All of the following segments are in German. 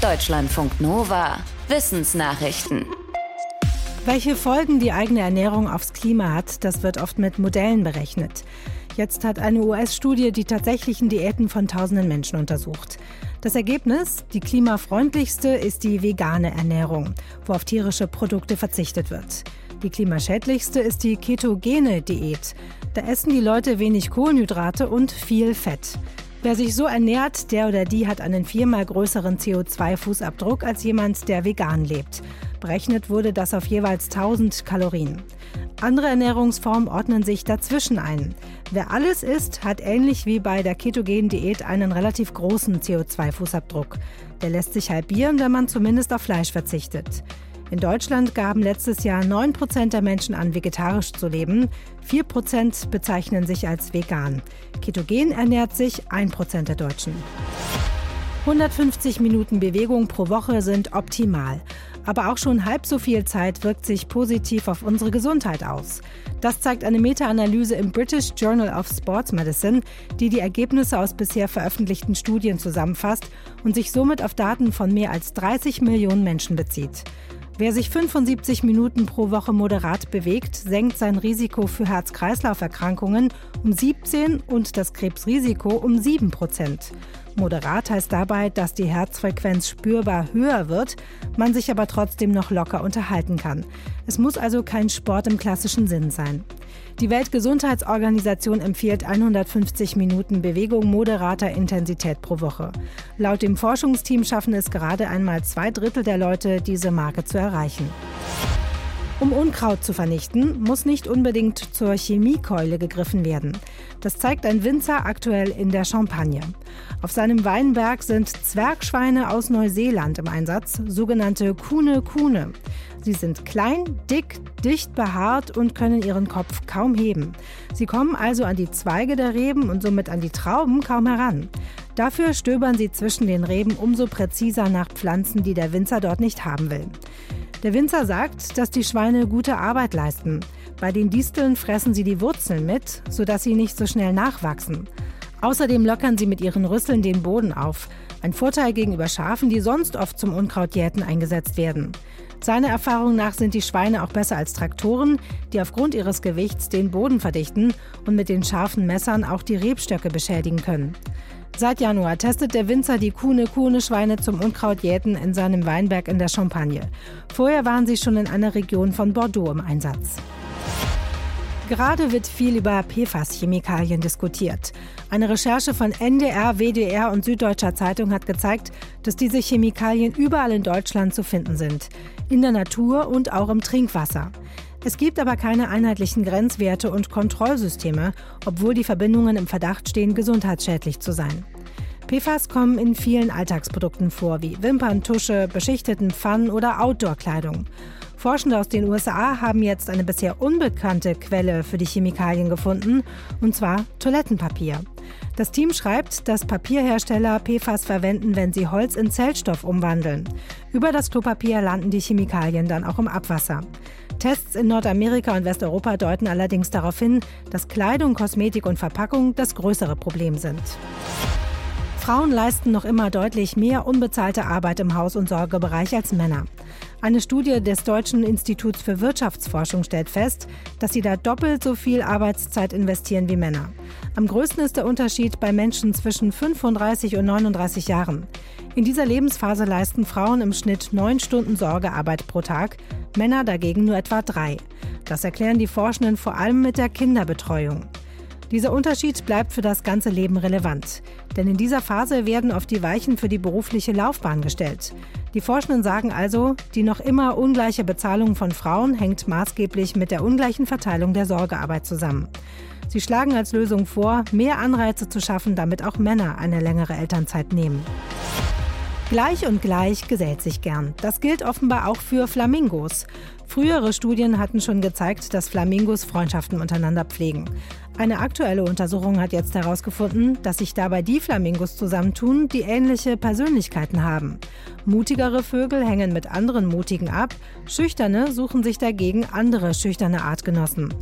Deutschlandfunk Nova. Wissensnachrichten. Welche Folgen die eigene Ernährung aufs Klima hat, das wird oft mit Modellen berechnet. Jetzt hat eine US-Studie die tatsächlichen Diäten von tausenden Menschen untersucht. Das Ergebnis, die klimafreundlichste ist die vegane Ernährung, wo auf tierische Produkte verzichtet wird. Die klimaschädlichste ist die ketogene Diät. Da essen die Leute wenig Kohlenhydrate und viel Fett. Wer sich so ernährt, der oder die hat einen viermal größeren CO2-Fußabdruck als jemand, der vegan lebt. Berechnet wurde das auf jeweils 1000 Kalorien. Andere Ernährungsformen ordnen sich dazwischen ein. Wer alles isst, hat ähnlich wie bei der ketogenen Diät einen relativ großen CO2-Fußabdruck. Der lässt sich halbieren, wenn man zumindest auf Fleisch verzichtet. In Deutschland gaben letztes Jahr 9 Prozent der Menschen an, vegetarisch zu leben. 4 Prozent bezeichnen sich als vegan. Ketogen ernährt sich 1 Prozent der Deutschen. 150 Minuten Bewegung pro Woche sind optimal. Aber auch schon halb so viel Zeit wirkt sich positiv auf unsere Gesundheit aus. Das zeigt eine Meta-Analyse im British Journal of Sports Medicine, die die Ergebnisse aus bisher veröffentlichten Studien zusammenfasst und sich somit auf Daten von mehr als 30 Millionen Menschen bezieht. Wer sich 75 Minuten pro Woche moderat bewegt, senkt sein Risiko für Herz-Kreislauf-Erkrankungen um 17 und das Krebsrisiko um 7 Prozent. Moderat heißt dabei, dass die Herzfrequenz spürbar höher wird, man sich aber trotzdem noch locker unterhalten kann. Es muss also kein Sport im klassischen Sinn sein. Die Weltgesundheitsorganisation empfiehlt 150 Minuten Bewegung moderater Intensität pro Woche. Laut dem Forschungsteam schaffen es gerade einmal zwei Drittel der Leute, diese Marke zu erreichen. Um Unkraut zu vernichten, muss nicht unbedingt zur Chemiekeule gegriffen werden. Das zeigt ein Winzer aktuell in der Champagne. Auf seinem Weinberg sind Zwergschweine aus Neuseeland im Einsatz, sogenannte Kuhne Kuhne. Sie sind klein, dick, dicht behaart und können ihren Kopf kaum heben. Sie kommen also an die Zweige der Reben und somit an die Trauben kaum heran. Dafür stöbern sie zwischen den Reben umso präziser nach Pflanzen, die der Winzer dort nicht haben will. Der Winzer sagt, dass die Schweine gute Arbeit leisten. Bei den Disteln fressen sie die Wurzeln mit, sodass sie nicht so schnell nachwachsen. Außerdem lockern sie mit ihren Rüsseln den Boden auf. Ein Vorteil gegenüber Schafen, die sonst oft zum Unkrautjäten eingesetzt werden. Seiner Erfahrung nach sind die Schweine auch besser als Traktoren, die aufgrund ihres Gewichts den Boden verdichten und mit den scharfen Messern auch die Rebstöcke beschädigen können. Seit Januar testet der Winzer die Kuhne-Kuhne-Schweine zum Unkrautjäten in seinem Weinberg in der Champagne. Vorher waren sie schon in einer Region von Bordeaux im Einsatz. Gerade wird viel über PFAS-Chemikalien diskutiert. Eine Recherche von NDR, WDR und Süddeutscher Zeitung hat gezeigt, dass diese Chemikalien überall in Deutschland zu finden sind. In der Natur und auch im Trinkwasser. Es gibt aber keine einheitlichen Grenzwerte und Kontrollsysteme, obwohl die Verbindungen im Verdacht stehen, gesundheitsschädlich zu sein. PFAS kommen in vielen Alltagsprodukten vor, wie Wimperntusche, beschichteten Pfannen oder Outdoor-Kleidung. Forschende aus den USA haben jetzt eine bisher unbekannte Quelle für die Chemikalien gefunden, und zwar Toilettenpapier. Das Team schreibt, dass Papierhersteller PFAS verwenden, wenn sie Holz in Zellstoff umwandeln. Über das Klopapier landen die Chemikalien dann auch im Abwasser. Tests in Nordamerika und Westeuropa deuten allerdings darauf hin, dass Kleidung, Kosmetik und Verpackung das größere Problem sind. Frauen leisten noch immer deutlich mehr unbezahlte Arbeit im Haus- und Sorgebereich als Männer. Eine Studie des Deutschen Instituts für Wirtschaftsforschung stellt fest, dass sie da doppelt so viel Arbeitszeit investieren wie Männer. Am größten ist der Unterschied bei Menschen zwischen 35 und 39 Jahren. In dieser Lebensphase leisten Frauen im Schnitt neun Stunden Sorgearbeit pro Tag, Männer dagegen nur etwa drei. Das erklären die Forschenden vor allem mit der Kinderbetreuung. Dieser Unterschied bleibt für das ganze Leben relevant. Denn in dieser Phase werden oft die Weichen für die berufliche Laufbahn gestellt. Die Forschenden sagen also, die noch immer ungleiche Bezahlung von Frauen hängt maßgeblich mit der ungleichen Verteilung der Sorgearbeit zusammen. Sie schlagen als Lösung vor, mehr Anreize zu schaffen, damit auch Männer eine längere Elternzeit nehmen. Gleich und gleich gesellt sich gern. Das gilt offenbar auch für Flamingos. Frühere Studien hatten schon gezeigt, dass Flamingos Freundschaften untereinander pflegen. Eine aktuelle Untersuchung hat jetzt herausgefunden, dass sich dabei die Flamingos zusammentun, die ähnliche Persönlichkeiten haben. Mutigere Vögel hängen mit anderen Mutigen ab, schüchterne suchen sich dagegen andere schüchterne Artgenossen.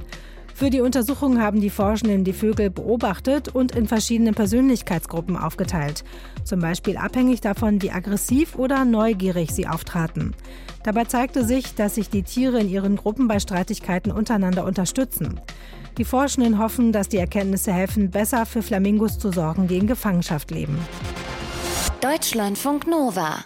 Für die Untersuchung haben die Forschenden die Vögel beobachtet und in verschiedene Persönlichkeitsgruppen aufgeteilt. Zum Beispiel abhängig davon, wie aggressiv oder neugierig sie auftraten. Dabei zeigte sich, dass sich die Tiere in ihren Gruppen bei Streitigkeiten untereinander unterstützen. Die Forschenden hoffen, dass die Erkenntnisse helfen, besser für Flamingos zu sorgen, die in Gefangenschaft leben. Deutschlandfunk Nova